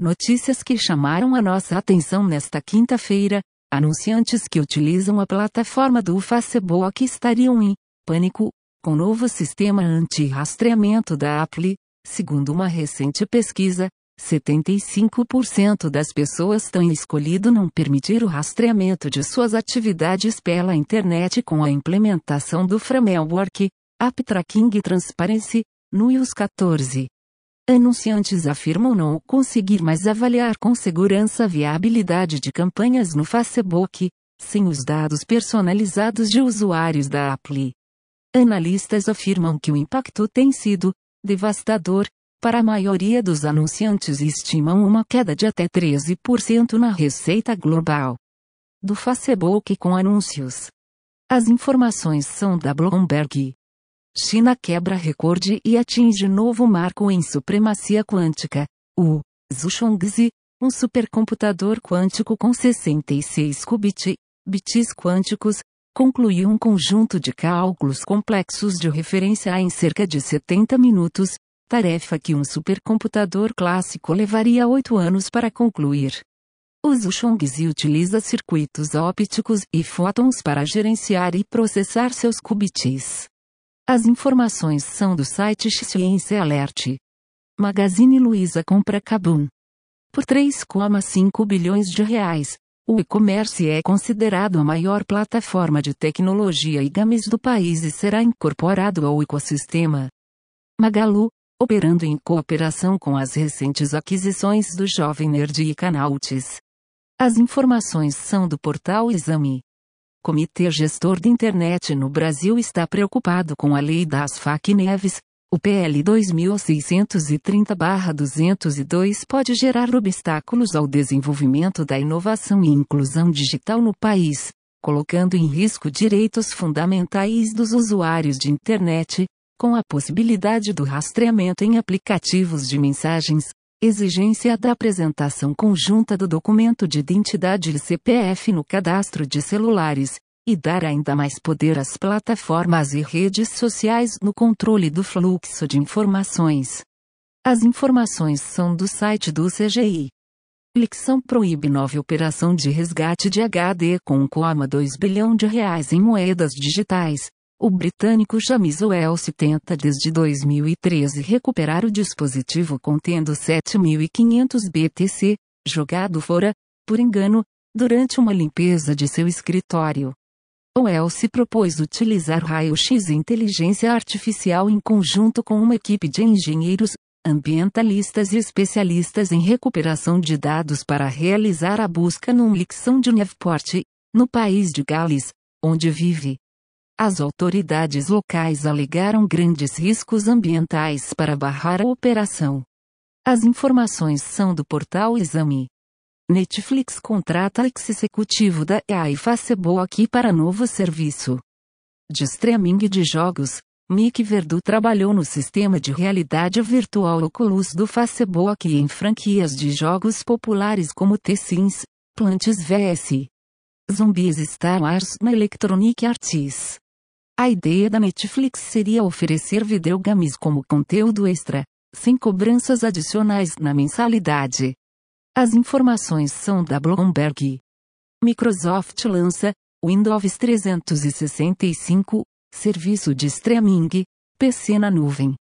Notícias que chamaram a nossa atenção nesta quinta-feira. Anunciantes que utilizam a plataforma do Facebook estariam em pânico com novo sistema anti-rastreamento da Apple. Segundo uma recente pesquisa, 75% das pessoas têm escolhido não permitir o rastreamento de suas atividades pela internet com a implementação do framework App Tracking Transparency no iOS 14. Anunciantes afirmam não conseguir mais avaliar com segurança a viabilidade de campanhas no Facebook, sem os dados personalizados de usuários da Apple. Analistas afirmam que o impacto tem sido devastador para a maioria dos anunciantes e estimam uma queda de até 13% na receita global do Facebook com anúncios. As informações são da Bloomberg. China quebra recorde e atinge novo marco em supremacia quântica. O Zhushongzi, um supercomputador quântico com 66 qubit, bits quânticos, concluiu um conjunto de cálculos complexos de referência em cerca de 70 minutos, tarefa que um supercomputador clássico levaria 8 anos para concluir. O Zhushongzi utiliza circuitos ópticos e fótons para gerenciar e processar seus qubits. As informações são do site Ciência Alert. Magazine Luiza compra Kabum. Por 3,5 bilhões de reais, o e-commerce é considerado a maior plataforma de tecnologia e games do país e será incorporado ao ecossistema. Magalu, operando em cooperação com as recentes aquisições do Jovem Nerd e Canaltes. As informações são do portal Exame. Comitê Gestor de Internet no Brasil está preocupado com a lei das FAC Neves. O PL 2630-202 pode gerar obstáculos ao desenvolvimento da inovação e inclusão digital no país, colocando em risco direitos fundamentais dos usuários de internet, com a possibilidade do rastreamento em aplicativos de mensagens, exigência da apresentação conjunta do documento de identidade CPF no cadastro de celulares, e dar ainda mais poder às plataformas e redes sociais no controle do fluxo de informações. As informações são do site do CGI. Lixão proíbe nova operação de resgate de HD com 1,2 bilhão de reais em moedas digitais, o britânico James Wells tenta desde 2013 recuperar o dispositivo contendo 7.500 BTC, jogado fora, por engano, durante uma limpeza de seu escritório. Wells propôs utilizar raio-x e inteligência artificial em conjunto com uma equipe de engenheiros, ambientalistas e especialistas em recuperação de dados para realizar a busca num lixão de Newport, no país de Gales, onde vive. As autoridades locais alegaram grandes riscos ambientais para barrar a operação. As informações são do portal Exame. Netflix contrata ex-executivo da EA e Facebook para novo serviço de streaming de jogos. Mick Verdu trabalhou no sistema de realidade virtual Oculus do Facebook e em franquias de jogos populares como The Plants vs. Zombies Star Wars na Electronic Arts. A ideia da Netflix seria oferecer videogames como conteúdo extra, sem cobranças adicionais na mensalidade. As informações são da Bloomberg. Microsoft lança Windows 365, serviço de streaming, PC na nuvem.